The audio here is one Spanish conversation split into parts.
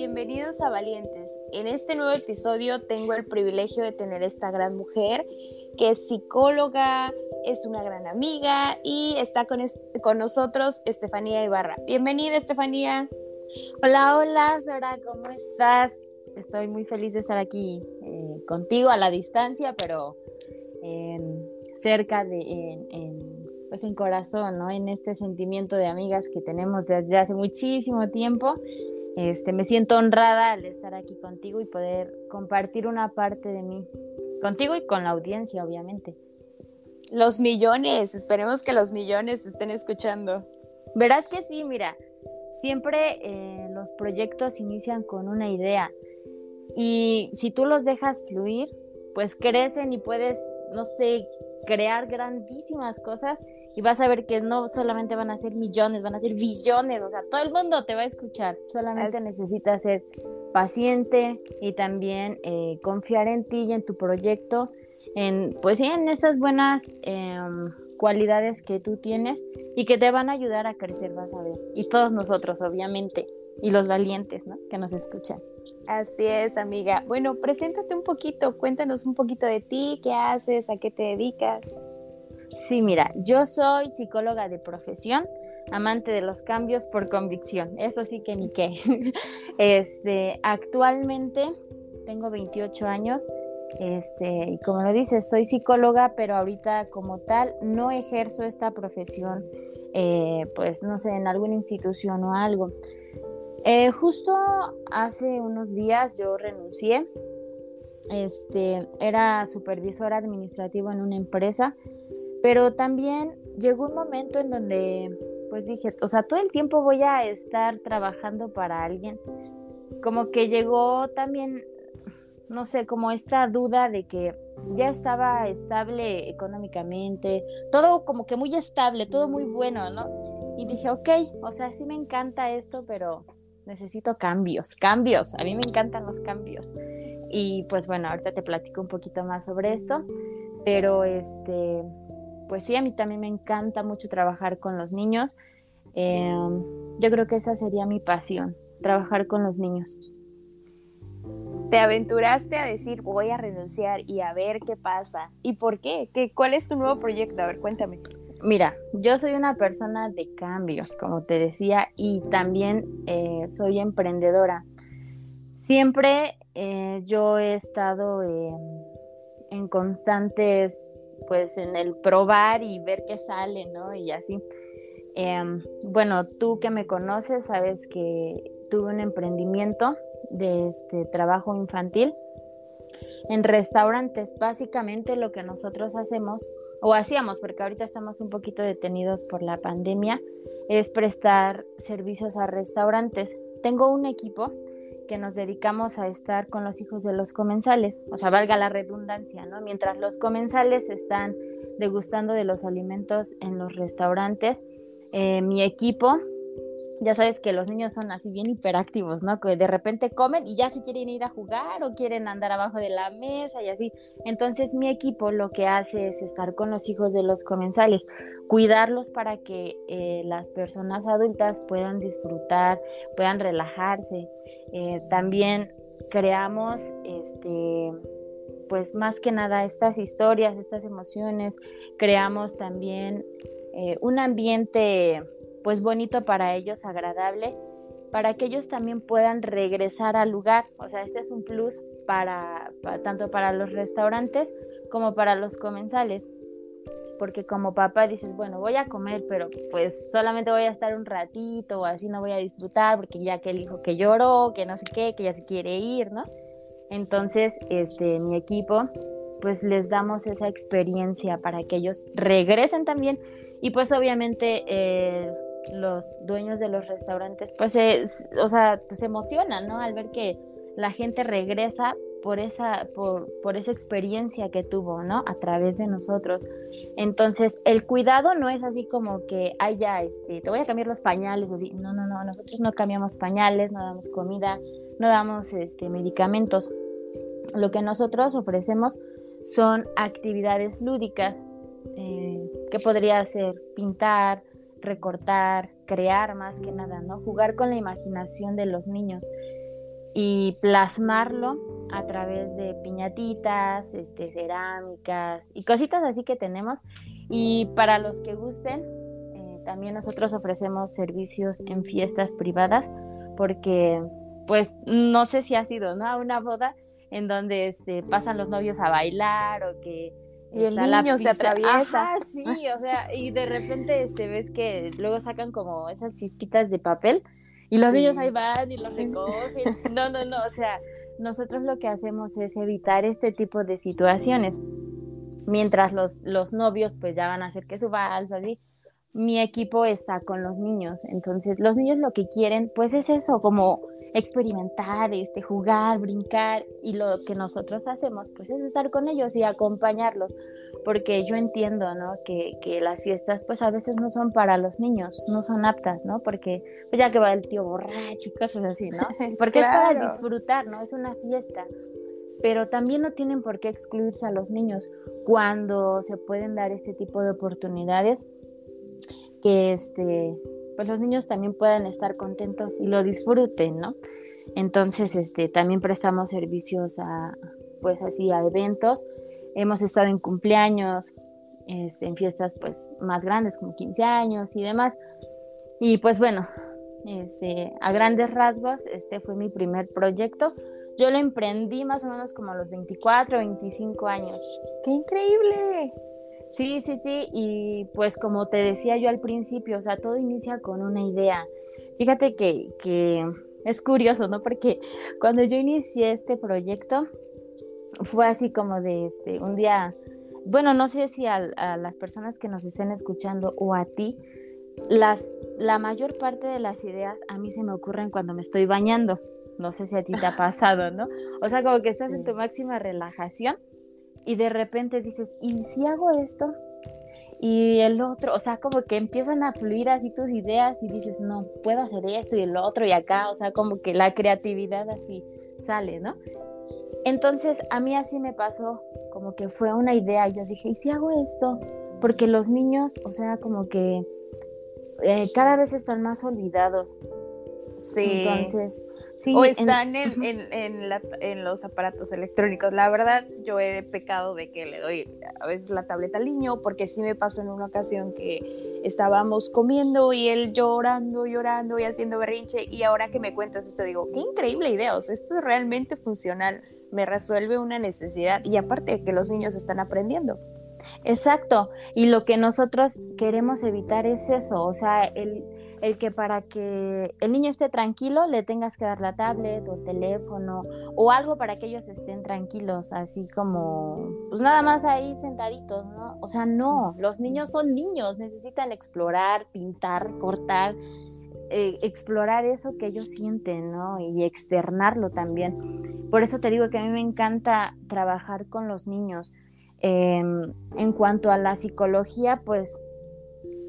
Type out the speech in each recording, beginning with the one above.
bienvenidos a Valientes. En este nuevo episodio tengo el privilegio de tener esta gran mujer que es psicóloga, es una gran amiga y está con, con nosotros Estefanía Ibarra. Bienvenida Estefanía. Hola, hola Sora, ¿cómo estás? Estoy muy feliz de estar aquí eh, contigo a la distancia, pero cerca de, en, pues en corazón, ¿no? En este sentimiento de amigas que tenemos desde hace muchísimo tiempo este, me siento honrada al estar aquí contigo y poder compartir una parte de mí, contigo y con la audiencia, obviamente. Los millones, esperemos que los millones estén escuchando. Verás que sí, mira, siempre eh, los proyectos inician con una idea y si tú los dejas fluir, pues crecen y puedes, no sé, crear grandísimas cosas y vas a ver que no solamente van a ser millones, van a ser billones, o sea, todo el mundo te va a escuchar, solamente necesitas ser paciente y también eh, confiar en ti y en tu proyecto, en, pues sí, en estas buenas em, cualidades que tú tienes y que te van a ayudar a crecer, vas a ver, y todos nosotros, obviamente, y los valientes, ¿no? Que nos escuchan. Así es, amiga. Bueno, preséntate un poquito, cuéntanos un poquito de ti, qué haces, a qué te dedicas. Sí, mira, yo soy psicóloga de profesión, amante de los cambios por convicción. Eso sí que ni qué. Este, actualmente tengo 28 años. Este, y como lo dices, soy psicóloga, pero ahorita como tal no ejerzo esta profesión, eh, pues no sé, en alguna institución o algo. Eh, justo hace unos días yo renuncié. Este, era supervisora administrativa en una empresa pero también llegó un momento en donde, pues dije, o sea, todo el tiempo voy a estar trabajando para alguien. Como que llegó también, no sé, como esta duda de que ya estaba estable económicamente, todo como que muy estable, todo muy bueno, ¿no? Y dije, ok, o sea, sí me encanta esto, pero necesito cambios, cambios, a mí me encantan los cambios. Y pues bueno, ahorita te platico un poquito más sobre esto, pero este, pues sí, a mí también me encanta mucho trabajar con los niños. Em, yo creo que esa sería mi pasión, trabajar con los niños. Te aventuraste a decir voy a renunciar y a ver qué pasa. ¿Y por qué? ¿Qué ¿Cuál es tu nuevo proyecto? A ver, cuéntame. Mira, yo soy una persona de cambios, como te decía, y también eh, soy emprendedora. Siempre eh, yo he estado en constantes pues en el probar y ver qué sale, ¿no? Y así. Em, bueno, tú que me conoces, sabes que tuve un emprendimiento de este trabajo infantil en restaurantes. Básicamente lo que nosotros hacemos, o hacíamos, porque ahorita estamos un poquito detenidos por la pandemia, es prestar servicios a restaurantes. Tengo un equipo que nos dedicamos a estar con los hijos de los comensales, o sea, valga la redundancia, ¿no? Mientras los comensales están degustando de los alimentos en los restaurantes, eh, mi equipo ya sabes que los niños son así bien hiperactivos, ¿no? Que de repente comen y ya se quieren ir a jugar o quieren andar abajo de la mesa y así. Entonces mi equipo lo que hace es estar con los hijos de los comensales, cuidarlos para que eh, las personas adultas puedan disfrutar, puedan relajarse. Eh, también creamos, este, pues más que nada estas historias, estas emociones, creamos también eh, un ambiente pues bonito para ellos, agradable, para que ellos también puedan regresar al lugar. O sea, este es un plus para, tanto para los restaurantes como para los comensales. Porque como papá dices, bueno, voy a comer, pero pues solamente voy a estar un ratito o así no voy a disfrutar porque ya que el hijo que lloró, que no sé qué, que ya se quiere ir, ¿no? Entonces, este, mi equipo, pues les damos esa experiencia para que ellos regresen también y pues obviamente eh, los dueños de los restaurantes, pues, se, o sea, pues se emocionan, ¿no? Al ver que la gente regresa por esa, por, por, esa experiencia que tuvo, ¿no? A través de nosotros. Entonces, el cuidado no es así como que, ay, ya, este, te voy a cambiar los pañales, así. No, no, no, nosotros no cambiamos pañales, no damos comida, no damos, este, medicamentos. Lo que nosotros ofrecemos son actividades lúdicas, eh, que podría ser pintar, recortar, crear más que nada, ¿no? Jugar con la imaginación de los niños. y plasmarlo a través de piñatitas, este, cerámicas y cositas así que tenemos. Y para los que gusten, eh, también nosotros ofrecemos servicios en fiestas privadas porque, pues, no sé si ha sido, ¿no? Una boda en donde este, pasan los novios a bailar o que y el niño se atraviesa. sí, o sea, y de repente este, ves que luego sacan como esas chispitas de papel y los niños ahí van y los recogen. No, no, no, o sea, nosotros lo que hacemos es evitar este tipo de situaciones. Mientras los, los novios pues ya van a hacer que su vals, así, mi equipo está con los niños. Entonces, los niños lo que quieren, pues es eso, como experimentar, este, jugar, brincar. Y lo que nosotros hacemos, pues es estar con ellos y acompañarlos. Porque yo entiendo, ¿no? Que, que las fiestas, pues a veces no son para los niños, no son aptas, ¿no? Porque pues ya que va el tío borracho y cosas así, ¿no? Porque es para disfrutar, ¿no? Es una fiesta pero también no tienen por qué excluirse a los niños cuando se pueden dar este tipo de oportunidades que este, pues los niños también puedan estar contentos y lo disfruten, ¿no? Entonces, este, también prestamos servicios a, pues así, a eventos. Hemos estado en cumpleaños, este, en fiestas, pues, más grandes, como 15 años y demás. Y pues bueno, este, a grandes rasgos, este fue mi primer proyecto. Yo lo emprendí más o menos como a los 24, 25 años. ¡Qué increíble! Sí, sí, sí, y pues como te decía yo al principio, o sea, todo inicia con una idea. Fíjate que, que es curioso, ¿no? Porque cuando yo inicié este proyecto, fue así como de este, un día, bueno, no sé si a, a, las personas que nos estén escuchando o a ti, las, la mayor parte de las ideas a mí se me ocurren cuando me estoy bañando. No sé si a ti te ha pasado, ¿no? O sea, como que estás en tu máxima relajación y de repente dices, ¿y si hago esto? Y el otro, o sea, como que empiezan a fluir así tus ideas y dices, no, puedo hacer esto y el otro y acá, o sea, como que la creatividad así sale, ¿no? Entonces, a mí así me pasó, como que fue una idea, yo dije, ¿y si hago esto? Porque los niños, o sea, como que eh, cada vez están más olvidados. Sí. Entonces, sí. O están en, en, los aparatos electrónicos. La verdad, yo he pecado de que le doy a veces la tableta al niño, porque sí me pasó en una ocasión que estábamos comiendo y él llorando, llorando y haciendo berrinche. Y ahora que me cuentas esto, digo, qué increíble idea. O sea, esto es realmente funcional. Me resuelve una necesidad. Y aparte de que los niños están aprendiendo. Exacto. Y lo que nosotros queremos evitar es eso. O sea, el el que para que el niño esté tranquilo le tengas que dar la tablet o el teléfono o algo para que ellos estén tranquilos, así como, pues nada más ahí sentaditos, ¿no? O sea, no, los niños son niños, necesitan explorar, pintar, cortar, eh, explorar eso que ellos sienten, ¿no? Y externarlo también. Por eso te digo que a mí me encanta trabajar con los niños. Em, en cuanto a la psicología, pues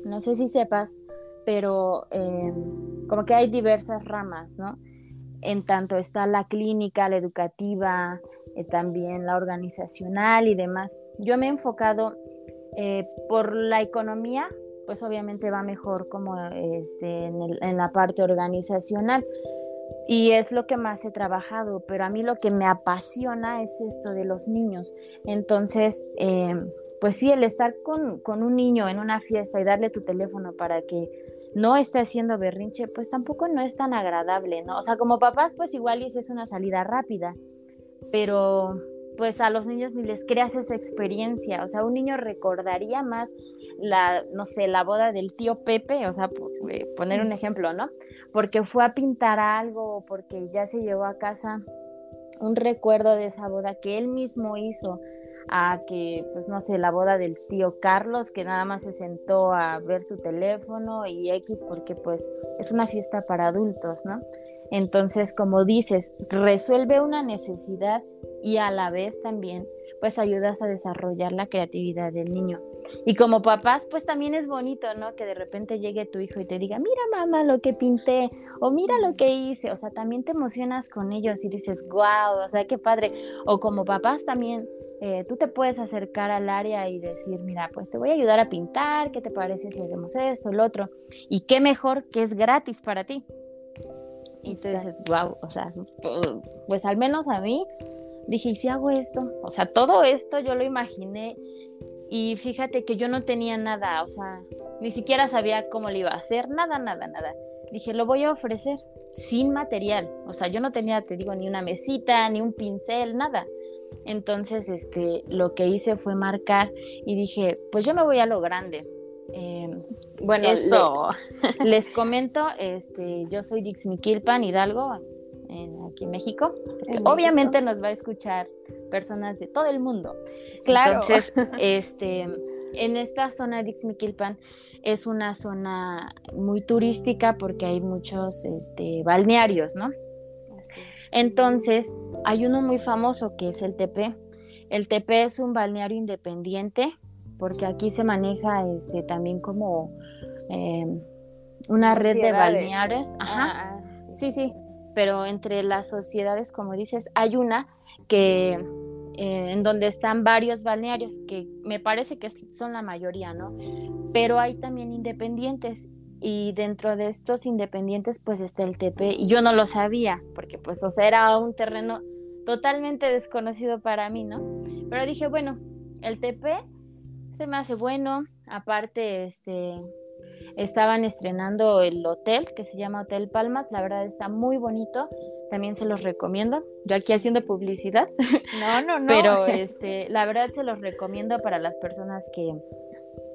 no sé si sepas pero em, como que hay diversas ramas, ¿no? En tanto está la clínica, la educativa, eh, también la organizacional y demás. Yo me he enfocado eh, por la economía, pues obviamente va mejor como este, en, en, la parte organizacional y es lo que más he trabajado, pero a mí lo que me apasiona es esto de los niños. Entonces, eh, pues sí, el estar con, con, un niño en una fiesta y darle tu teléfono para que no esté haciendo berrinche, pues tampoco no es tan agradable, ¿no? O sea, como papás, pues igual es una salida rápida, pero pues a los niños ni les creas esa experiencia, o sea, un niño recordaría más la, no sé, la boda del tío Pepe, o sea, por, eh, poner un ejemplo, ¿no? Porque fue a pintar algo, porque ya se llevó a casa un recuerdo de esa boda que él mismo hizo a que, pues no sé, la boda del tío Carlos, que nada más se sentó a ver su teléfono y X, porque pues es una fiesta para adultos, ¿no? Entonces, como dices, resuelve una necesidad y a la vez también, pues ayudas a desarrollar la creatividad del niño. Y como papás, pues también es bonito, ¿no? Que de repente llegue tu hijo y te diga, mira mamá lo que pinté, o mira lo que hice, o sea, también te emocionas con ellos y dices, wow, o sea, qué padre. O como papás también eh, tú te puedes acercar al área y decir, mira, pues te voy a ayudar a pintar, ¿qué te parece si hacemos esto, el otro? Y qué mejor que es gratis para ti. Y tú dices, wow, o sea, pues al menos a mí dije, ¿y si hago esto? O sea, todo esto yo lo imaginé y fíjate que yo no tenía nada, o sea, ni siquiera sabía cómo le iba a hacer, nada, nada, nada. Dije, lo voy a ofrecer sin material, o sea, yo no tenía, te digo, ni una mesita, ni un pincel, nada. Entonces, este, lo que hice fue marcar y dije, pues yo me voy a lo grande. Em, bueno, les comento, este, yo soy Dix Miquilpan Hidalgo, aquí en México. Obviamente nos va a escuchar personas de todo el mundo. Claro. Entonces, este, en esta zona de Ixmiquilpan es una zona muy turística porque hay muchos este, balnearios, ¿no? Entonces, hay uno muy famoso que es el TP. El TP es un balneario independiente porque aquí se maneja este, también como eh, una red de balnearios. Ajá. Ah, sí, sí, pero entre las sociedades, como dices, hay una que eh, en donde están varios balnearios, que me parece que son la mayoría, ¿no? Pero hay también independientes y dentro de estos independientes pues está el TP y yo no lo sabía porque pues o sea era un terreno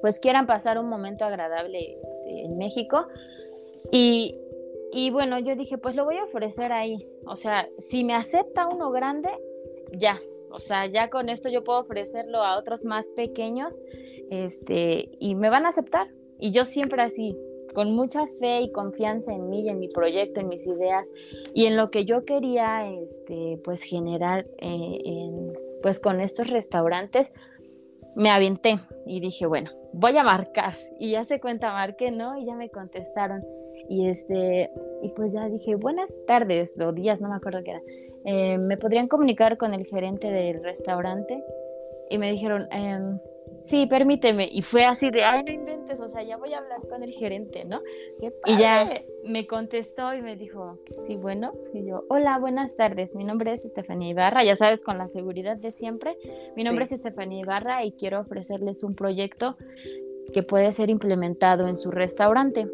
pues quieran pasar un momento agradable este, en México. Y, y bueno, yo dije, pues lo voy a ofrecer ahí. O sea, si me acepta uno grande, ya. O sea, ya con esto yo puedo ofrecerlo a otros más pequeños, este, y me van a aceptar. Y yo siempre así, con mucha fe y confianza en mí y en mi proyecto, en mis ideas y en lo que yo quería este, pues generar eh, pues con estos restaurantes, me aventé y dije, bueno, voy a marcar. Y ya se cuenta, marqué, ¿no? Y ya me contestaron. Y este, y pues ya dije, buenas tardes, o días, no me acuerdo qué era. Eh, ¿Me podrían comunicar con el gerente del restaurante? Y me dijeron, eh, sí, permíteme. Y fue así de, ay, no inventes, o sea, ya voy a hablar con el gerente, ¿no? Y ya me contestó y me dijo, sí, bueno. Y yo, hola, buenas tardes, mi nombre es Estefanía Ibarra, ya sabes, con la seguridad de siempre. Mi nombre es Estefanía Ibarra y quiero ofrecerles un proyecto que puede ser implementado en su restaurante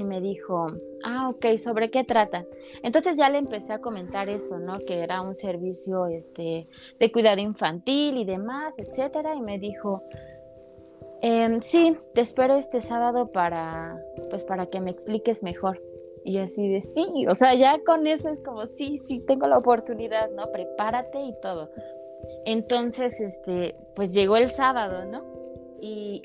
y me dijo, ah, ok, ¿sobre qué trata? Entonces ya le empecé a comentar eso, ¿no? Que era un servicio este, de cuidado infantil y demás, etcétera, y me dijo, em, sí, te espero este sábado para, pues para que me expliques mejor. Y así de, sí, o sea, ya con eso es como, sí, sí, tengo la oportunidad, ¿no? Prepárate y todo. Entonces, este, pues llegó el sábado, ¿no? Y,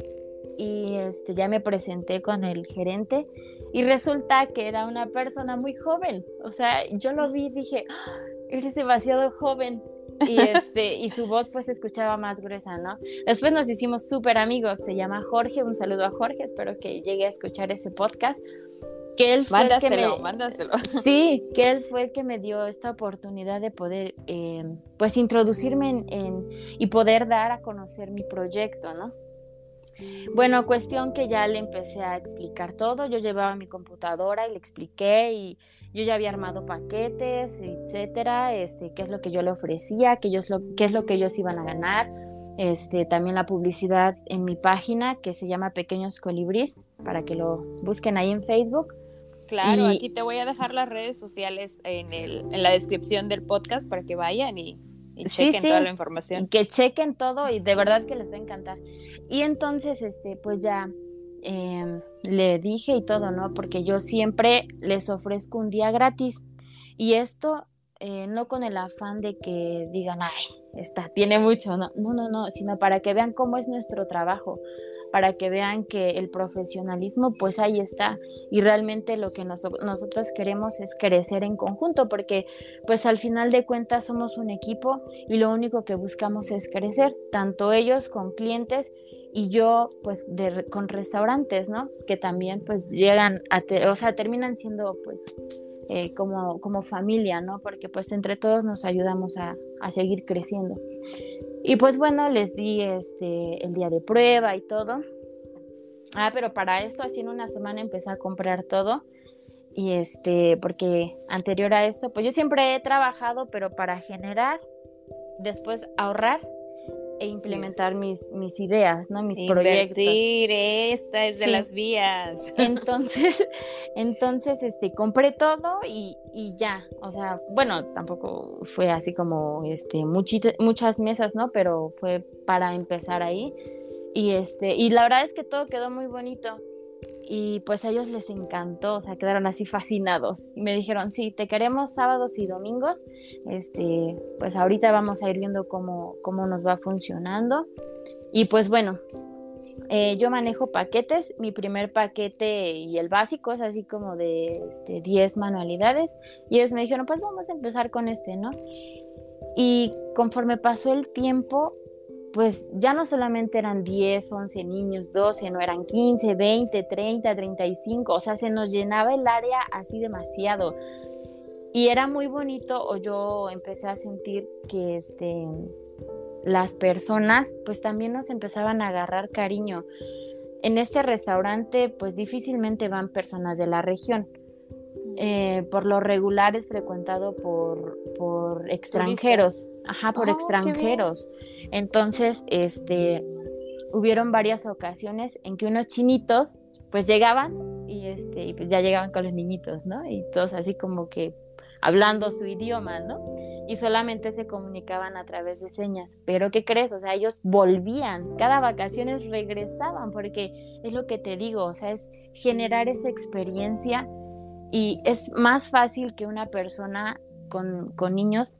y este, ya me presenté con el gerente y resulta que era una persona muy joven. O sea, yo lo vi y dije, ¡Ah! eres demasiado joven. Y, este, y su voz pues se escuchaba más gruesa, ¿no? Después nos hicimos súper amigos. Se llama Jorge. Un saludo a Jorge. Espero que llegue a escuchar ese podcast. Que él fue el que me... mándaselo. Sí, que él fue el que me dio esta oportunidad de poder, eh, pues, introducirme en, y poder dar a conocer mi proyecto, ¿no? Bueno, cuestión que ya le empecé a explicar todo. Yo llevaba mi computadora y le expliqué y yo ya había armado paquetes, etcétera, este, qué es lo que yo le ofrecía, qué, ellos lo, qué es lo que ellos iban a ganar. Este, también la publicidad en mi página que se llama Pequeños Colibris, para que lo busquen ahí en Facebook. Claro, aquí te voy a dejar las redes sociales en, el, en la descripción del podcast para que vayan y y chequen toda la información. Que chequen todo y de verdad que les va a encantar. Y entonces, este, pues ya em, le dije y todo, ¿no? Porque yo siempre les ofrezco un día gratis. Y esto eh, no con el afán de que digan, ay, está, tiene mucho, no, no, no, no, sino para que vean cómo es nuestro trabajo para que vean que el profesionalismo pues ahí está y realmente lo que nosotros queremos es crecer en conjunto porque pues al final de cuentas somos un equipo y lo único que buscamos es crecer, tanto ellos con clientes y yo pues con restaurantes, ¿no? Que también pues llegan o sea, terminan siendo pues eh, como, como familia, ¿no? Porque pues entre todos nos ayudamos a, a seguir creciendo. Y pues bueno, les di este el día de prueba y todo. Ah, pero para esto así en una semana empecé a comprar todo Y este, porque anterior a esto, pues yo siempre he trabajado, pero para generar, después ahorrar e implementar mis, mis ideas, ¿no? Mis proyectos. esta es de las vías. Entonces, entonces, este, compré todo y, y, ya, o sea, bueno, tampoco fue así como, este, muchas mesas, ¿no? Pero fue para empezar ahí y este, y la verdad es que todo quedó muy bonito y pues a ellos les encantó, o sea, quedaron así fascinados. Y me dijeron, sí, te queremos sábados y domingos, este, pues ahorita vamos a ir viendo cómo, cómo nos va funcionando. Y pues bueno, eh, yo manejo paquetes, mi primer paquete y el básico es así como de este, 10 manualidades. Y ellos me dijeron, pues vamos a empezar con este, ¿no? Y conforme pasó el tiempo, pues ya no solamente eran 10, 11 niños, 12, no eran 15, 20, 30, 35, o sea, se nos llenaba el área así demasiado. Y era muy bonito, o yo empecé a sentir que este, las personas pues también nos empezaban a agarrar cariño. En este restaurante pues difícilmente van personas de la región. Eh, por lo regular es frecuentado por, por extranjeros. Ajá, por oh, extranjeros. Entonces, este, hubieron varias ocasiones en que unos chinitos, pues llegaban y este, pues ya llegaban con los niñitos, ¿no? Y todos así como que hablando su idioma, ¿no? Y solamente se comunicaban a través de señas. Pero ¿qué crees? O sea, ellos volvían, cada vacaciones regresaban, porque es lo que te digo, o sea, es generar esa experiencia y es más fácil que una persona con, con niños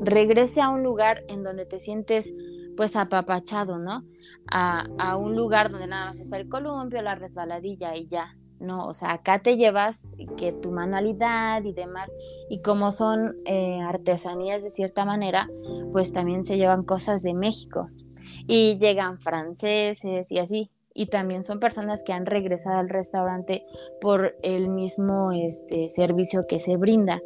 regrese a un lugar en donde te sientes pues apapachado, ¿no? A, un lugar donde nada más está el columpio, la resbaladilla y ya, ¿no? O sea, acá te llevas que tu manualidad y demás, y como son eh, artesanías de cierta manera, pues también se llevan cosas de México y llegan franceses y así. Y también son personas que han regresado al restaurante por el mismo este, servicio que se brinda.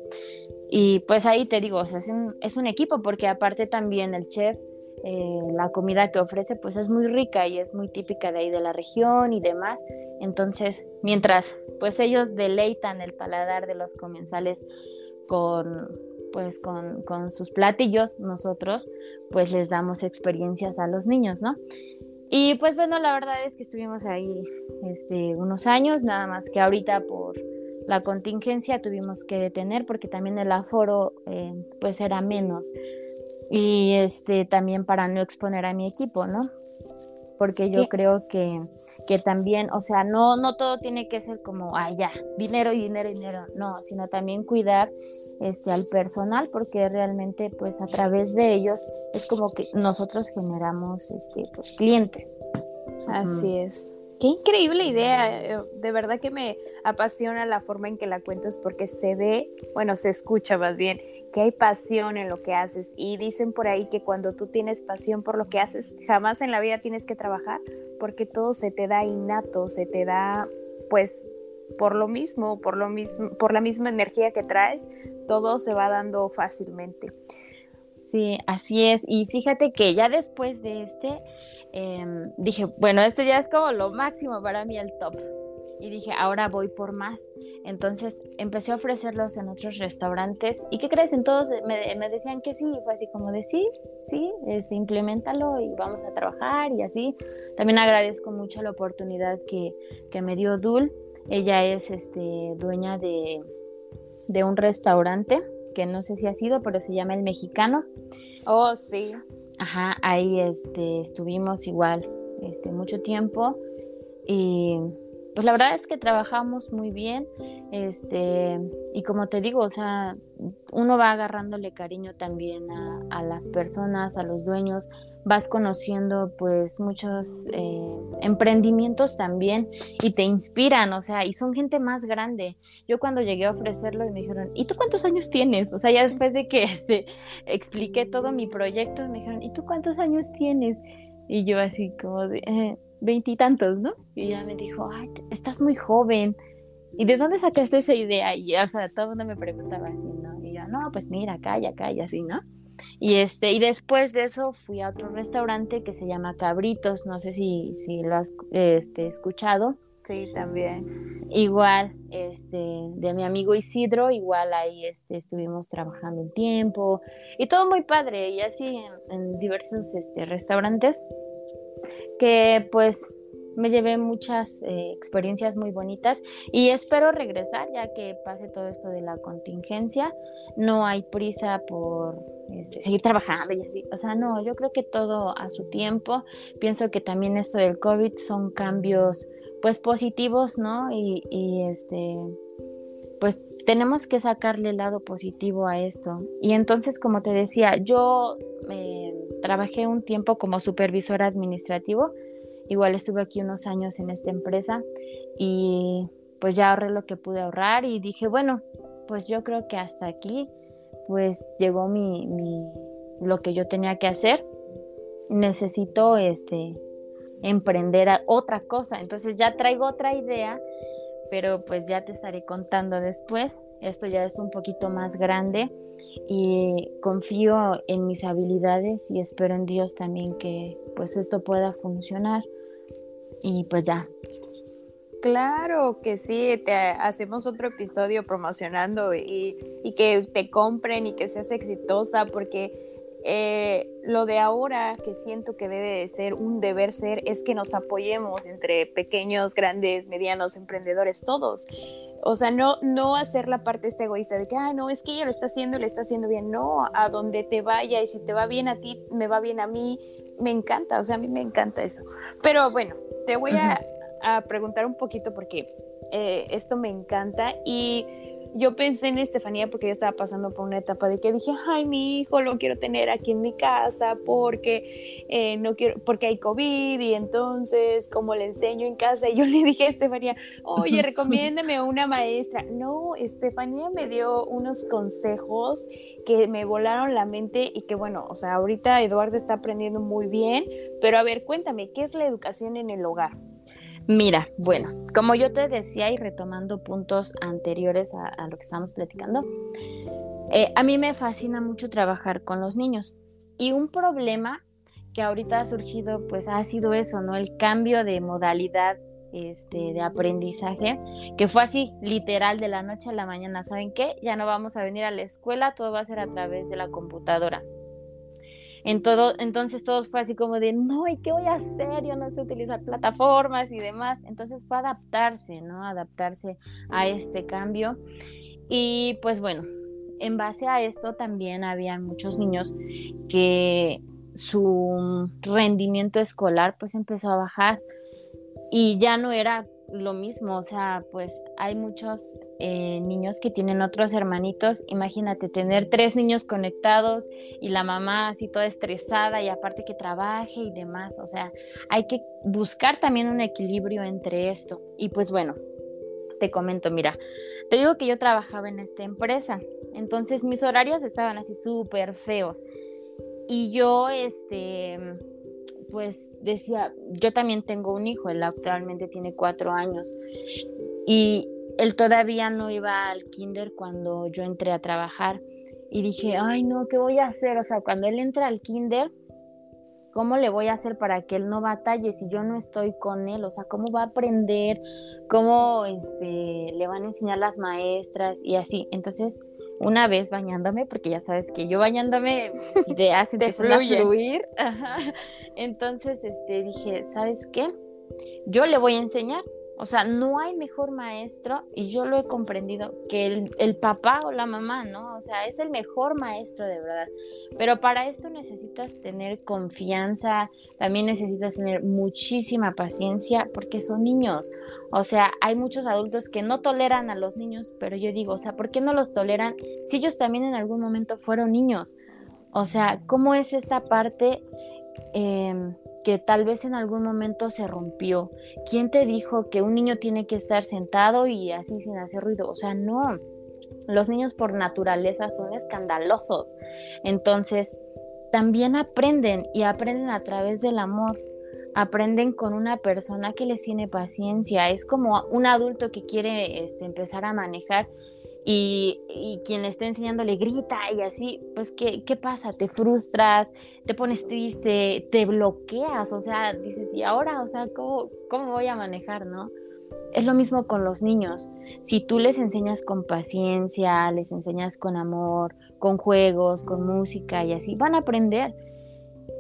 Y pues ahí te digo, es, un, es un equipo porque aparte también el chef, eh, la comida que ofrece pues es muy rica y es muy típica de ahí de la región y demás. Entonces, mientras pues ellos deleitan el paladar de los comensales con pues con, con sus platillos, nosotros pues les damos experiencias a los niños, ¿no? Y pues bueno, la verdad es que estuvimos ahí este, unos años, nada más que ahorita por la contingencia tuvimos que detener porque también el aforo eh, pues era menos y este también para no exponer a mi equipo, ¿no? Porque yo creo que, que también, o sea, no, no todo tiene que ser como, ah, ya, dinero, dinero, dinero, no, sino también cuidar este, al personal, porque realmente, pues, a través de ellos es como que nosotros generamos, este, pues, clientes. Así es. Qué increíble idea, eh, de verdad que me apasiona la forma en que la cuentas porque se ve, bueno, se escucha más bien, que hay pasión en lo que haces y dicen por ahí que cuando tú tienes pasión por lo que haces, jamás en la vida tienes que trabajar porque todo se te da innato, se te da pues por lo mismo, por lo mismo, por la misma energía que traes, todo se va dando fácilmente. Sí, así es. Y fíjate que ya después de este, Em, dije, bueno, este ya es como lo máximo para mí, el top. Y dije, ahora voy por más. Entonces empecé a ofrecerlos en otros restaurantes. ¿Y qué crees? En todos me, me decían que sí. Fue así como de sí, sí, este, implementalo y vamos a trabajar y así. También agradezco mucho la oportunidad que, que me dio Dul. Ella es este, dueña de, de un restaurante que no sé si ha sido, pero se llama El Mexicano. Oh, sí. Ajá, ahí este, estuvimos igual este, mucho tiempo y pues la verdad es que trabajamos muy bien, este, y como te digo, o sea, uno va agarrándole cariño también a, las personas, a los dueños, vas conociendo pues muchos eh, emprendimientos también y te inspiran, o sea, y son gente más grande. Yo cuando llegué a ofrecerlo y me dijeron, ¿y tú cuántos años tienes? O sea, ya después de que este, expliqué todo mi proyecto, me dijeron, ¿y tú cuántos años tienes? Y yo así como de... Eh, veintitantos, ¿no? Y ella me dijo, ay, estás muy joven. ¿Y de dónde sacaste esa idea? Y, o sea, todo el mundo me preguntaba así, ¿no? Y yo, no, pues mira, calla, calla, así, ¿no? Y este, y después de eso fui a otro restaurante que se llama Cabritos, no sé si, si lo has este, escuchado. Sí, también. Igual, este, de mi amigo Isidro, igual ahí este, estuvimos trabajando un tiempo y todo muy padre y así en, diversos este, restaurantes que pues me llevé muchas eh, experiencias muy bonitas y espero regresar ya que pase todo esto de la contingencia. No hay prisa por este, seguir trabajando y así. O sea, no, yo creo que todo a su tiempo. Pienso que también esto del COVID son cambios pues positivos, ¿no? Y, y este pues tenemos que sacarle el lado positivo a esto. Y entonces, como te decía, yo eh, trabajé un tiempo como supervisor administrativo Igual estuve aquí unos años en esta empresa y pues ya ahorré lo que pude ahorrar y dije, bueno, pues yo creo que hasta aquí pues llegó mi, mi lo que yo tenía que hacer. Necesito este emprender otra cosa. Entonces ya traigo otra idea, pero pues ya te estaré contando después. Esto ya es un poquito más grande y confío en mis habilidades y espero en Dios también que pues esto pueda funcionar y pues ya. Claro que sí, te hacemos otro episodio promocionando y, que te compren y que seas exitosa, porque eh, lo de ahora que siento que debe de ser un deber ser es que nos apoyemos entre pequeños, grandes, medianos, emprendedores, todos. O sea, no, no hacer la parte esta egoísta de que, ah, no, es que ella lo está haciendo, le está haciendo bien. No, a donde te vaya y si te va bien a ti, me va bien a mí. Me encanta, o sea, a mí me encanta eso. Pero bueno, te voy a, preguntar un poquito porque eh, esto me encanta y yo pensé en Estefanía porque yo estaba pasando por una etapa de que dije, ay, mi hijo lo quiero tener aquí en mi casa porque eh, no quiero, porque hay COVID y entonces como le enseño en casa y yo le dije a Estefanía, oye, recomiéndame una maestra. No, Estefanía me dio unos consejos que me volaron la mente y que bueno, o sea, ahorita Eduardo está aprendiendo muy bien, pero a ver, cuéntame, ¿qué es la educación en el hogar? Mira, bueno, como yo te decía y retomando puntos anteriores a, lo que estábamos platicando, eh, a mí me fascina mucho trabajar con los niños y un problema que ahorita ha surgido pues ha sido eso, ¿no? El cambio de modalidad este, de aprendizaje, que fue así, literal, de la noche a la mañana. ¿Saben qué? Ya no vamos a venir a la escuela, todo va a ser a través de la computadora. En todo, entonces todos fue así como de, no, ¿y qué voy a hacer? Yo no sé utilizar plataformas y demás. Entonces fue adaptarse, ¿no? Adaptarse a este cambio. Y pues bueno, en base a esto también había muchos niños que su rendimiento escolar pues empezó a bajar y ya no era lo mismo, o sea, pues hay muchos eh, niños que tienen otros hermanitos, imagínate tener tres niños conectados y la mamá así toda estresada y aparte que trabaje y demás, o sea, hay que buscar también un equilibrio entre esto. Y pues bueno, te comento, mira, te digo que yo trabajaba en esta empresa, entonces mis horarios estaban así súper feos. Y yo, este, pues decía, yo también tengo un hijo, él actualmente tiene cuatro años y él todavía no iba al kinder cuando yo entré a trabajar y dije, ay no, ¿qué voy a hacer? O sea, cuando él entra al kinder, ¿cómo le voy a hacer para que él no batalle si yo no estoy con él? O sea, ¿cómo va a aprender? ¿Cómo este, le van a enseñar las maestras? Y así. Entonces, una vez bañándome, porque ya sabes que yo bañándome, ideas empiezan a fluir. Entonces, este, dije, ¿sabes qué? Yo le voy a enseñar o sea, no hay mejor maestro, y yo lo he comprendido, que el, el, papá o la mamá, ¿no? O sea, es el mejor maestro de verdad. Pero para esto necesitas tener confianza, también necesitas tener muchísima paciencia, porque son niños. O sea, hay muchos adultos que no toleran a los niños, pero yo digo, o sea, ¿por qué no los toleran si ellos también en algún momento fueron niños? O sea, ¿cómo es esta parte? Eh, que tal vez en algún momento se rompió. ¿Quién te dijo que un niño tiene que estar sentado y así sin hacer ruido? O sea, no. Los niños por naturaleza son escandalosos. Entonces, también aprenden y aprenden a través del amor. Aprenden con una persona que les tiene paciencia. Es como un adulto que quiere este, empezar a manejar y, quien le está enseñando le grita y así, pues ¿qué, ¿qué pasa? Te frustras, te pones triste, te bloqueas, o sea, dices, ¿y ahora? O sea, ¿cómo, cómo voy a manejar, no? es lo mismo con los niños. Si tú les enseñas con paciencia, les enseñas con amor, con juegos, con música y así, van a aprender.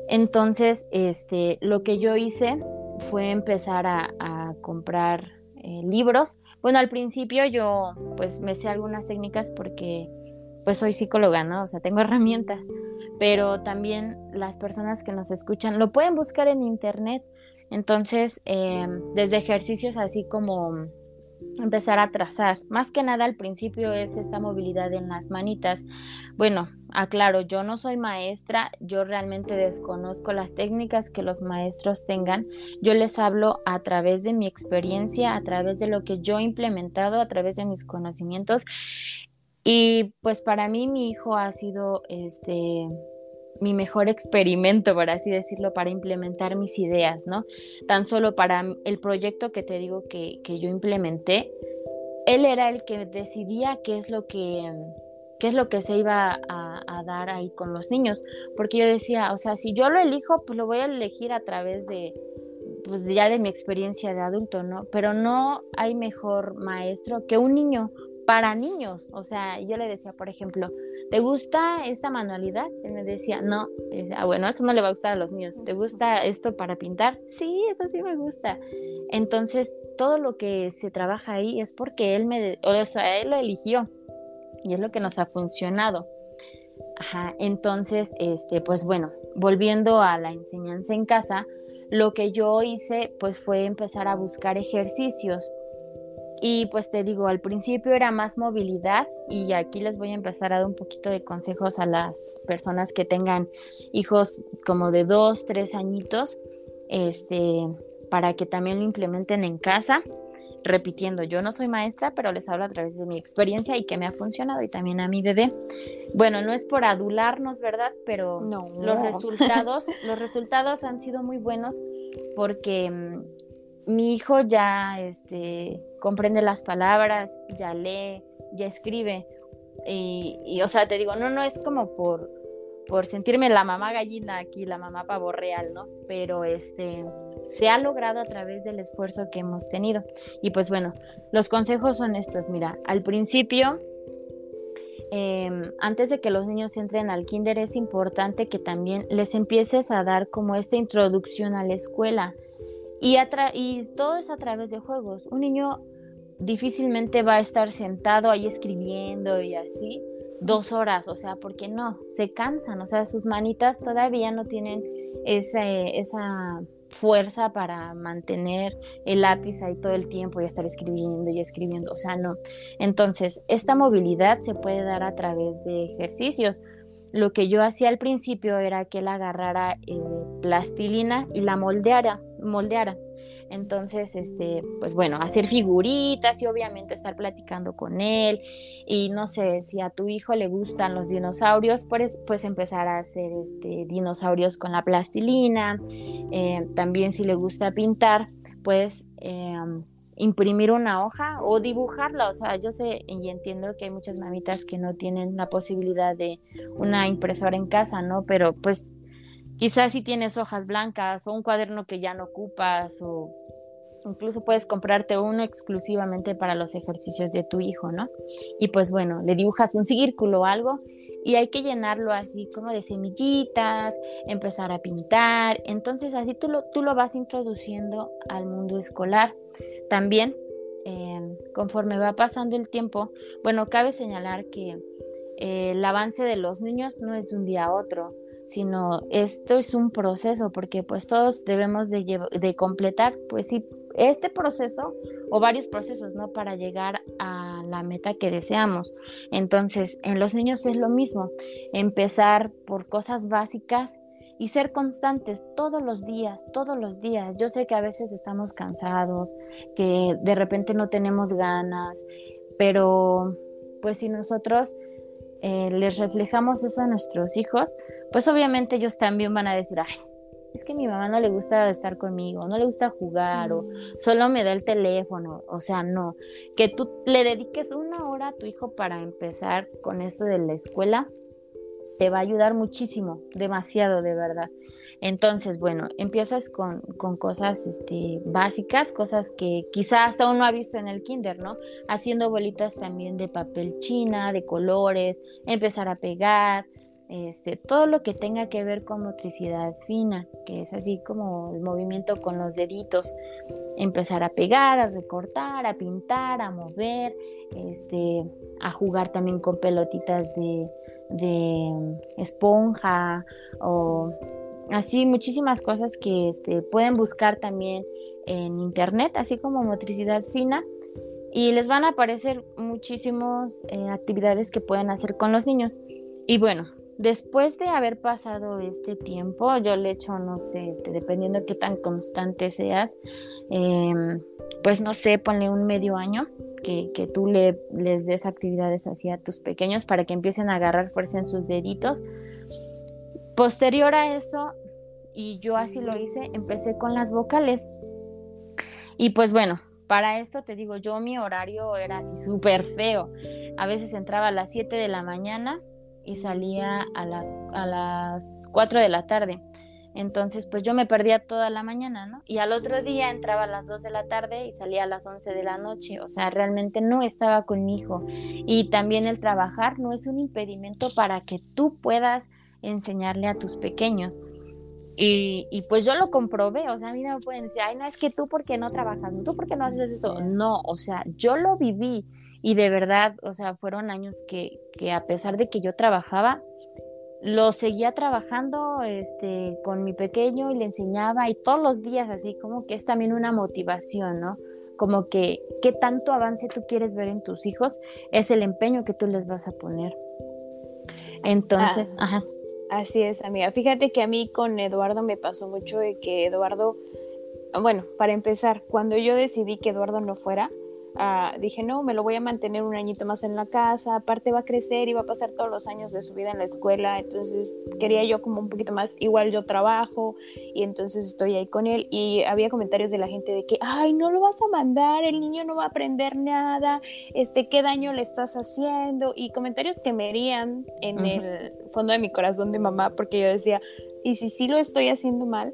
Entonces, este, lo que yo hice fue empezar a, comprar eh, libros. Bueno, al principio yo pues me sé algunas técnicas porque pues soy psicóloga, ¿no? O sea, tengo herramientas, pero también las personas que nos escuchan lo pueden buscar en internet. Entonces, em, desde ejercicios así como empezar a trazar. Más que nada al principio es esta movilidad en las manitas. Bueno, aclaro, yo no soy maestra, yo realmente desconozco las técnicas que los maestros tengan. Yo les hablo a través de mi experiencia, a través de lo que yo he implementado, a través de mis conocimientos. Y pues para mí mi hijo ha sido este mi mejor experimento, por así decirlo, para implementar mis ideas, ¿no? Tan solo para el proyecto que te digo que, yo implementé, él era el que decidía qué es lo que qué es lo que se iba a, a, dar ahí con los niños, porque yo decía, o sea, si yo lo elijo, pues lo voy a elegir a través de, pues ya de mi experiencia de adulto, ¿no? Pero no hay mejor maestro que un niño para niños, o sea, yo le decía, por ejemplo, ¿te gusta esta manualidad? Y me decía, no. decía, ah, bueno, eso no le va a gustar a los niños. ¿Te gusta esto para pintar? Sí, eso sí me gusta. Entonces, todo lo que se trabaja ahí es porque él me, o sea, él lo eligió y es lo que nos ha funcionado. Ajá, entonces, este, pues bueno, volviendo a la enseñanza en casa, lo que yo hice, pues fue empezar a buscar ejercicios y pues te digo, al principio era más movilidad y aquí les voy a empezar a dar un poquito de consejos a las personas que tengan hijos como de dos, tres añitos, este, para que también lo implementen en casa. Repitiendo, yo no soy maestra, pero les hablo a través de mi experiencia y que me ha funcionado y también a mi bebé. Bueno, no es por adularnos, ¿verdad? Pero los resultados, los resultados han sido muy buenos porque mm, mi hijo ya este, comprende las palabras, ya lee, ya escribe. Y, o sea, te digo, no, no es como por, por sentirme la mamá gallina aquí, la mamá pavo real, ¿no? Pero este se ha logrado a través del esfuerzo que hemos tenido. Y pues bueno, los consejos son estos. Mira, al principio, em, antes de que los niños entren al kinder, es importante que también les empieces a dar como esta introducción a la escuela y, y todo es a través de juegos. Un niño difícilmente va a estar sentado ahí escribiendo y así dos horas, o sea, porque no, se cansan, o sea, sus manitas todavía no tienen ese, esa fuerza para mantener el lápiz ahí todo el tiempo y estar escribiendo y escribiendo, o sea, no. Entonces, esta movilidad se puede dar a través de ejercicios. Lo que yo hacía al principio era que él agarrara eh, plastilina y la moldeara, moldeara. Entonces, este, pues bueno, hacer figuritas y obviamente estar platicando con él. Y no sé, si a tu hijo le gustan los dinosaurios, pues, pues empezar a hacer este, dinosaurios con la plastilina. Eh, también si le gusta pintar, pues em, imprimir una hoja o dibujarla. O sea, yo sé y entiendo que hay muchas mamitas que no tienen la posibilidad de una impresora en casa, ¿no? Pero pues quizás si tienes hojas blancas o un cuaderno que ya no ocupas o incluso puedes comprarte uno exclusivamente para los ejercicios de tu hijo, ¿no? Y pues bueno, le dibujas un círculo o algo y hay que llenarlo así como de semillitas, empezar a pintar. Entonces así tú lo, tú lo vas introduciendo al mundo escolar. También, em, conforme va pasando el tiempo, bueno, cabe señalar que eh, el avance de los niños no es de un día a otro, sino esto es un proceso, porque pues todos debemos de, de completar, pues sí, este proceso o varios procesos, ¿no? Para llegar a la meta que deseamos. Entonces, en los niños es lo mismo, empezar por cosas básicas y ser constantes todos los días, todos los días. Yo sé que a veces estamos cansados, que de repente no tenemos ganas, pero pues si nosotros eh, les reflejamos eso a nuestros hijos, pues obviamente ellos también van a decir, ay, es que a mi mamá no le gusta estar conmigo, no le gusta jugar o solo me da el teléfono, o sea, no, que tú le dediques una hora a tu hijo para empezar con esto de la escuela, te va a ayudar muchísimo, demasiado de verdad. Entonces, bueno, empiezas con, cosas este, básicas, cosas que quizá hasta uno ha visto en el kinder, ¿no? Haciendo bolitas también de papel china, de colores, empezar a pegar, este, todo lo que tenga que ver con motricidad fina, que es así como el movimiento con los deditos, empezar a pegar, a recortar, a pintar, a mover, este, a jugar también con pelotitas de, esponja o así muchísimas cosas que este, pueden buscar también en internet, así como motricidad fina. Y les van a aparecer muchísimas eh, actividades que pueden hacer con los niños. Y bueno, después de haber pasado este tiempo, yo le echo, no sé, este, dependiendo de qué tan constante seas, em, pues no sé, ponle un medio año que, que tú le, les des actividades así a tus pequeños para que empiecen a agarrar fuerza en sus deditos. Posterior a eso, y yo así lo hice, empecé con las vocales. Y pues bueno, para esto te digo, yo mi horario era así súper feo. A veces entraba a las 7 de la mañana y salía a las, a las 4 de la tarde. Entonces, pues yo me perdía toda la mañana, ¿no? Y al otro día entraba a las 2 de la tarde y salía a las 11 de la noche. O sea, realmente no estaba con mi hijo. Y también el trabajar no es un impedimento para que tú puedas enseñarle a tus pequeños. Y, y, pues yo lo comprobé, o sea, a mí no me pueden decir, ay, no, es que tú porque no trabajas, tú porque no haces eso. No, o sea, yo lo viví y de verdad, o sea, fueron años que, que a pesar de que yo trabajaba, lo seguía trabajando este, con mi pequeño y le enseñaba y todos los días así como que es también una motivación, ¿no? Como que qué tanto avance tú quieres ver en tus hijos es el empeño que tú les vas a poner. Entonces, ah. ajá. Así es, amiga. Fíjate que a mí con Eduardo me pasó mucho de que Eduardo, bueno, para empezar, cuando yo decidí que Eduardo no fuera, Ah, dije, no, me lo voy a mantener un añito más en la casa, aparte va a crecer y va a pasar todos los años de su vida en la escuela, entonces quería yo como un poquito más, igual yo trabajo y entonces estoy ahí con él y había comentarios de la gente de que, ay, no lo vas a mandar, el niño no va a aprender nada, este, qué daño le estás haciendo y comentarios que me herían en el fondo de mi corazón de mamá porque yo decía, y si sí lo estoy haciendo mal,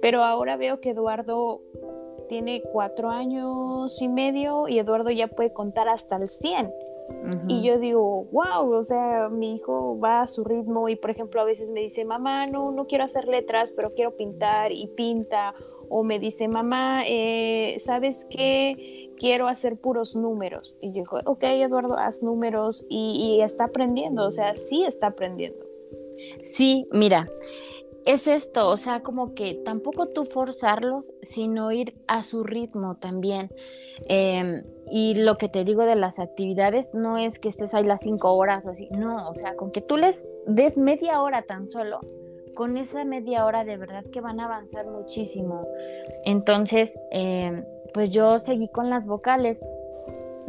pero ahora veo que Eduardo tiene cuatro años y medio y Eduardo ya puede contar hasta el 100. Y yo digo, wow, o sea, mi hijo va a su ritmo y por ejemplo a veces me dice, mamá, no, no quiero hacer letras, pero quiero pintar y pinta. O me dice, mamá, eh, ¿sabes qué? Quiero hacer puros números. Y yo digo, ok, Eduardo, haz números y, y está aprendiendo, o sea, sí está aprendiendo. Sí, mira, es esto, o sea, como que tampoco tú forzarlos, sino ir a su ritmo también. Em, y lo que te digo de las actividades no es que estés ahí las cinco horas o así, no, o sea, con que tú les des media hora tan solo, con esa media hora de verdad que van a avanzar muchísimo. Entonces, em, pues yo seguí con las vocales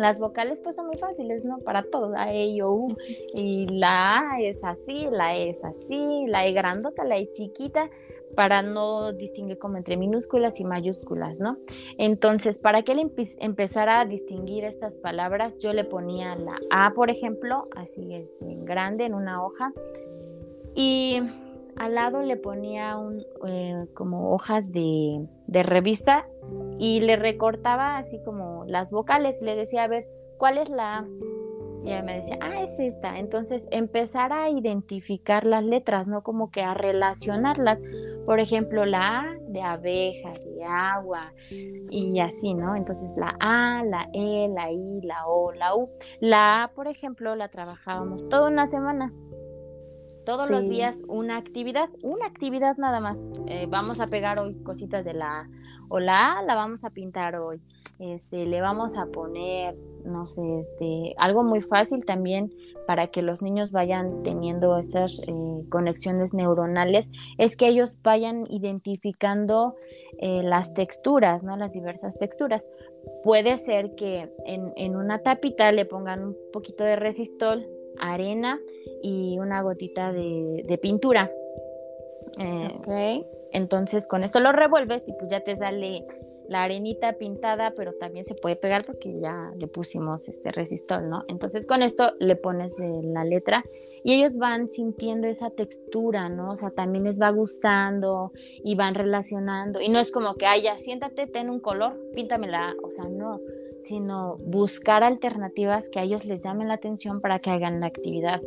las vocales pues son muy fáciles, ¿no? Para todos, A, E, U. Y la A es así, la E es así, la E grandota, la E chiquita, para no distinguir como entre minúsculas y mayúsculas, ¿no? Entonces, para que él empezara a distinguir estas palabras, yo le ponía la A, por ejemplo, así es, en grande, en una hoja. Y al lado le ponía un, eh, como hojas de, de, revista y le recortaba así como las vocales. Le decía, a ver, ¿cuál es la A? Y ella me decía, ah, es esta. Entonces empezar a identificar las letras, ¿no? Como que a relacionarlas. Por ejemplo, la A de abejas, de agua y así, ¿no? Entonces la A, la E, la I, la O, la U. La A, por ejemplo, la trabajábamos toda una semana todos los días una actividad, una actividad nada más. Eh, vamos a pegar hoy cositas de la A, o la A la vamos a pintar hoy. Este, le vamos a poner, no sé, este, algo muy fácil también para que los niños vayan teniendo estas eh, conexiones neuronales, es que ellos vayan identificando eh, las texturas, ¿no? Las diversas texturas. Puede ser que en, en una tapita le pongan un poquito de resistol arena y una gotita de, pintura. Eh, entonces con esto lo revuelves y pues ya te sale la arenita pintada, pero también se puede pegar porque ya le pusimos este resistol, ¿no? Entonces con esto le pones la letra y ellos van sintiendo esa textura, ¿no? O sea, también les va gustando y van relacionando y no es como que, ay, ya, siéntate, ten un color, píntamela, o sea, no, sino buscar alternativas que a ellos les llamen la atención para que hagan la actividad.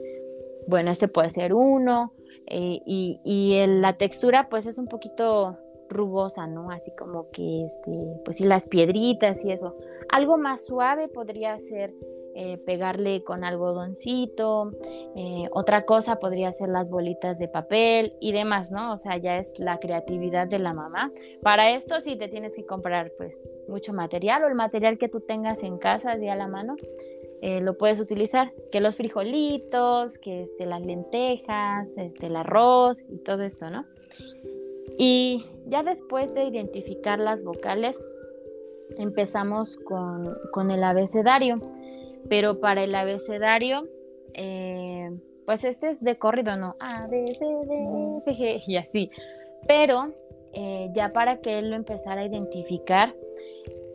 Bueno, este puede ser uno eh, y, y la textura pues es un poquito rugosa, ¿no? Así como que, este, pues sí, las piedritas y eso. Algo más suave podría ser eh, pegarle con algodoncito, eh, otra cosa podría ser las bolitas de papel y demás, ¿no? O sea, ya es la creatividad de la mamá. Para esto sí te tienes que comprar pues mucho material o el material que tú tengas en casa, de a la mano, eh, lo puedes utilizar, que los frijolitos, que este, las lentejas, este, el arroz y todo esto, ¿no? Y ya después de identificar las vocales, empezamos con, con el abecedario pero para el abecedario, eh, pues este es de corrido, ¿no? A, B, C, D, F, G y así. Pero eh, ya para que él lo empezara a identificar,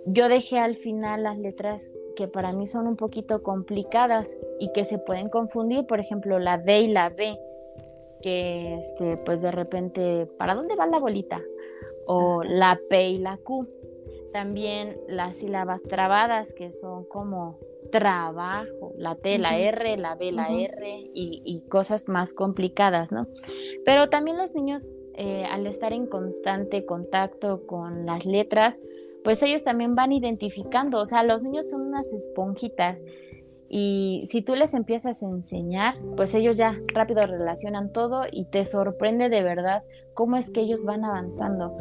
yo dejé al final las letras que para mí son un poquito complicadas y que se pueden confundir, por ejemplo, la D y la B, que este, pues de repente, ¿para dónde va la bolita? O la P y la Q. También las sílabas trabadas, que son como trabajo, la T, la R, la B, la R y, cosas más complicadas, ¿no? Pero también los niños, eh, al estar en constante contacto con las letras, pues ellos también van identificando, o sea, los niños son unas esponjitas y si tú les empiezas a enseñar, pues ellos ya rápido relacionan todo y te sorprende de verdad cómo es que ellos van avanzando,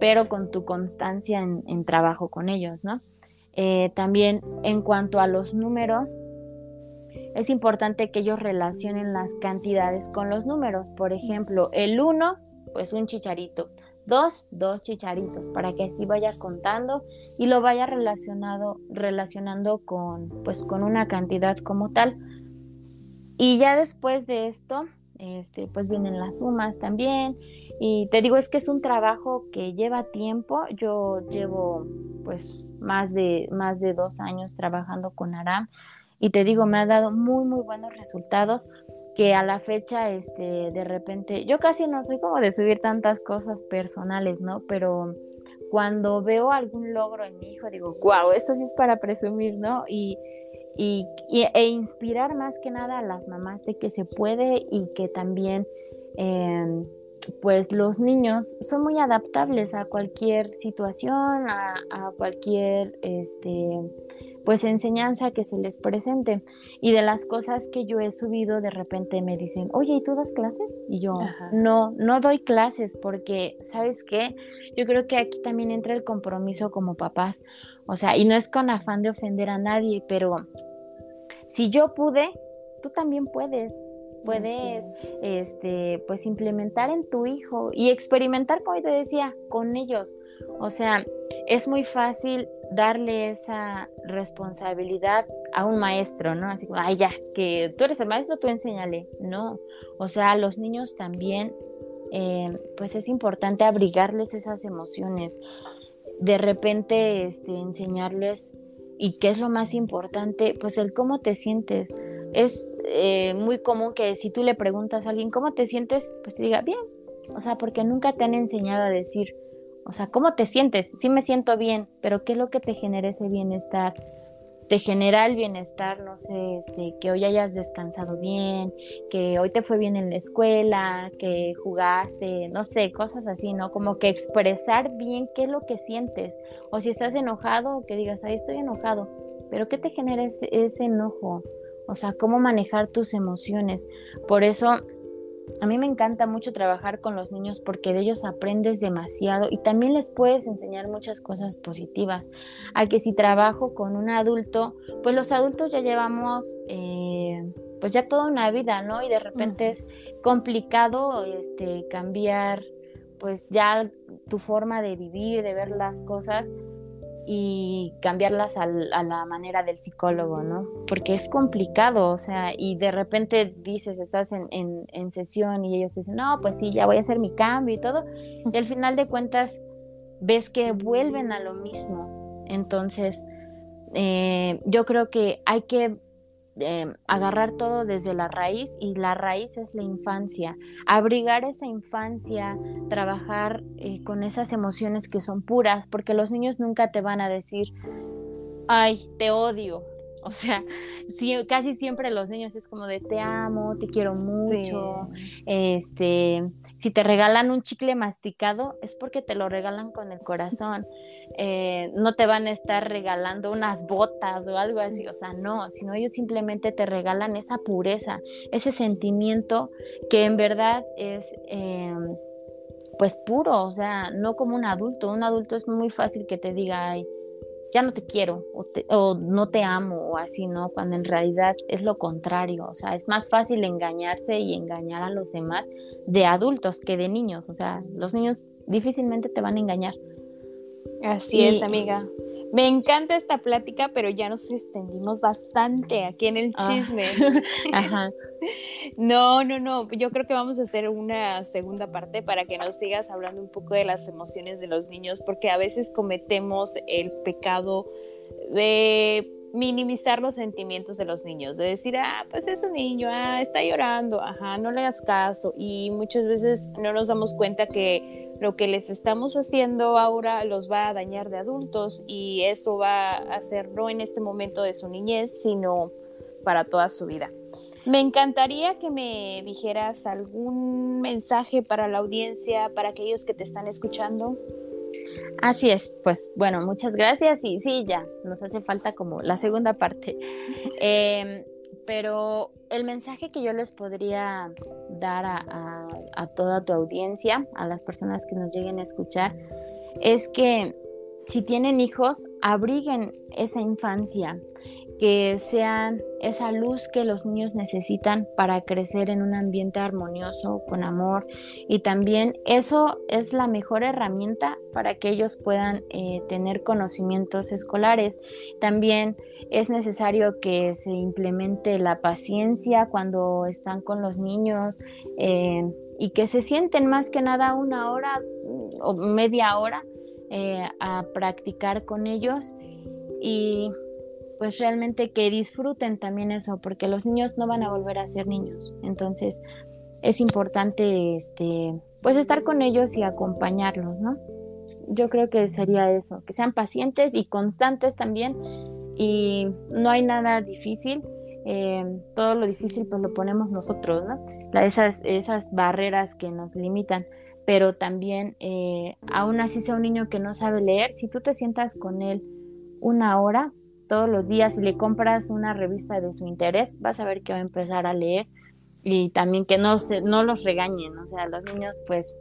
pero con tu constancia en trabajo con ellos, ¿no? Eh, también en cuanto a los números, es importante que ellos relacionen las cantidades con los números. Por ejemplo, el 1, pues un chicharito. 2, dos chicharitos, para que así vaya contando y lo vaya relacionado, relacionando con, pues, con una cantidad como tal. Y ya después de esto, este, pues vienen las sumas también. Y te digo, es que es un trabajo que lleva tiempo. Yo llevo pues más de, más de dos años trabajando con Aram y te digo, me ha dado muy, muy buenos resultados que a la fecha, este, de repente, yo casi no soy como de subir tantas cosas personales, ¿no? Pero cuando veo algún logro en mi hijo, digo, wow, esto sí es para presumir, ¿no? Y, y, e inspirar más que nada a las mamás de que se puede y que también em, pues los niños son muy adaptables a cualquier situación, a, a, cualquier este pues enseñanza que se les presente. Y de las cosas que yo he subido, de repente me dicen, oye, ¿y tú das clases? Y yo, no, no doy clases porque, ¿sabes qué? Yo creo que aquí también entra el compromiso como papás. O sea, y no es con afán de ofender a nadie, pero si yo pude, tú también puedes. Puedes, este, pues implementar en tu hijo y experimentar, como te decía, con ellos. O sea, es muy fácil darle esa responsabilidad a un maestro, ¿no? Así como, ay, ya, que tú eres el maestro, tú enséñale. No, o sea, a los niños también, eh, pues es importante abrigarles esas emociones. De repente, este, enseñarles y qué es lo más importante, pues el cómo te sientes. Es eh, muy común que si tú le preguntas a alguien cómo te sientes, pues te diga bien. O sea, porque nunca te han enseñado a decir, o sea, ¿cómo te sientes? Sí me siento bien, pero ¿qué es lo que te genera ese bienestar? te genera el bienestar, no sé, este, que hoy hayas descansado bien, que hoy te fue bien en la escuela, que jugaste, no sé, cosas así, ¿no? Como que expresar bien qué es lo que sientes. O si estás enojado, que digas, ahí estoy enojado, pero ¿qué te genera ese, ese enojo? O sea, cómo manejar tus emociones. Por eso a mí me encanta mucho trabajar con los niños porque de ellos aprendes demasiado y también les puedes enseñar muchas cosas positivas. A que si trabajo con un adulto, pues los adultos ya llevamos eh, pues ya toda una vida, ¿no? Y de repente es complicado este, cambiar pues ya tu forma de vivir, de ver las cosas y cambiarlas a la manera del psicólogo, ¿no? Porque es complicado, o sea, y de repente dices, estás en, en, sesión y ellos dicen, no, pues sí, ya voy a hacer mi cambio y todo, y al final de cuentas ves que vuelven a lo mismo. Entonces, eh, yo creo que hay que eh, agarrar todo desde la raíz y la raíz es la infancia. Abrigar esa infancia, trabajar eh, con esas emociones que son puras, porque los niños nunca te van a decir, ay, te odio, o sea, casi siempre los niños es como de te amo, te quiero mucho. Este, si te regalan un chicle masticado, es porque te lo regalan con el corazón. Eh, no te van a estar regalando unas botas o algo así. O sea, no, sino ellos simplemente te regalan esa pureza, ese sentimiento que en verdad es em, pues puro. O sea, no como un adulto. Un adulto es muy fácil que te diga, ay, ya no te quiero o, no te amo o así, ¿no? Cuando en realidad es lo contrario, o sea, es más fácil engañarse y engañar a los demás de adultos que de niños, o sea, los niños difícilmente te van a engañar. Así es, amiga. Me encanta esta plática, pero ya nos extendimos bastante aquí en el ah. chisme. Ajá. No, no, no. Yo creo que vamos a hacer una segunda parte para que nos sigas hablando un poco de las emociones de los niños, porque a veces cometemos el pecado de minimizar los sentimientos de los niños, de decir, ah, pues es un niño, ah, está llorando, ajá, no le hagas caso. Y muchas veces no nos damos cuenta que lo que les estamos haciendo ahora los va a dañar de adultos y eso va a hacer no en este momento de su niñez, sino para toda su vida. Me encantaría que me dijeras algún mensaje para la audiencia, para aquellos que te están escuchando. Así es, pues bueno, muchas gracias y sí, ya, nos hace falta como la segunda parte. Em, pero el mensaje que yo les podría dar a, toda tu audiencia, a las personas que nos lleguen a escuchar, es que si tienen hijos, abriguen esa infancia, que sean esa luz que los niños necesitan para crecer en un ambiente armonioso, con amor. Y también eso es la mejor herramienta para que ellos puedan eh, tener conocimientos escolares. También es necesario que se implemente la paciencia cuando están con los niños. Eh, y que se sienten más que nada una hora mm, o media hora eh, a practicar con ellos y pues realmente que disfruten también eso, porque los niños no van a volver a ser niños. Entonces es importante este, pues estar con ellos y acompañarlos, ¿no? Yo creo que sería eso, que sean pacientes y constantes también y no hay nada difícil. Eh, todo lo difícil pues lo ponemos nosotros, ¿no? esas, esas barreras que nos limitan, pero también eh, aún así sea un niño que no sabe leer, si tú te sientas con él una hora, todos los días y le compras una revista de su interés, vas a ver que va a empezar a leer y también que no, se, no los regañen, o sea, los niños pues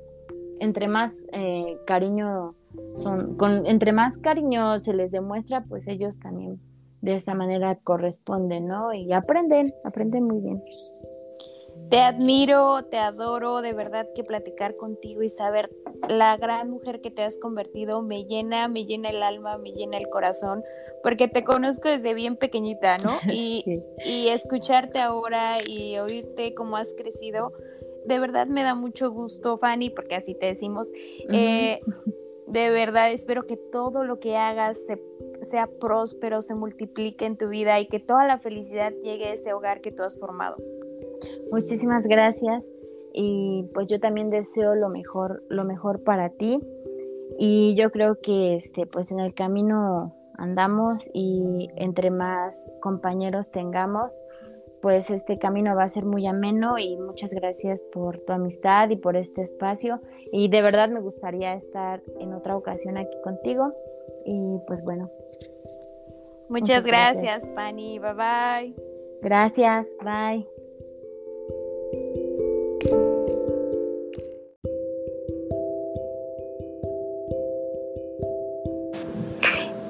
entre más eh, cariño son, con, entre más cariño se les demuestra, pues ellos también de esta manera corresponden, ¿no? Y aprenden, aprenden muy bien. Te admiro, te adoro, de verdad que platicar contigo y saber la gran mujer que te has convertido me llena, me llena el alma, me llena el corazón, porque te conozco desde bien pequeñita, ¿no? Y, y escucharte ahora y oírte cómo has crecido, de verdad me da mucho gusto, Fanny, porque así te decimos. Eh, de verdad espero que todo lo que hagas sea próspero, se multiplique en tu vida y que toda la felicidad llegue a ese hogar que tú has formado. Muchísimas gracias y pues yo también deseo lo mejor, lo mejor para ti y yo creo que este pues en el camino andamos y entre más compañeros tengamos, pues este camino va a ser muy ameno y muchas gracias por tu amistad y por este espacio y de verdad me gustaría estar en otra ocasión aquí contigo y pues bueno. Muchas, gracias, gracias, Pani. Bye bye. Gracias, bye.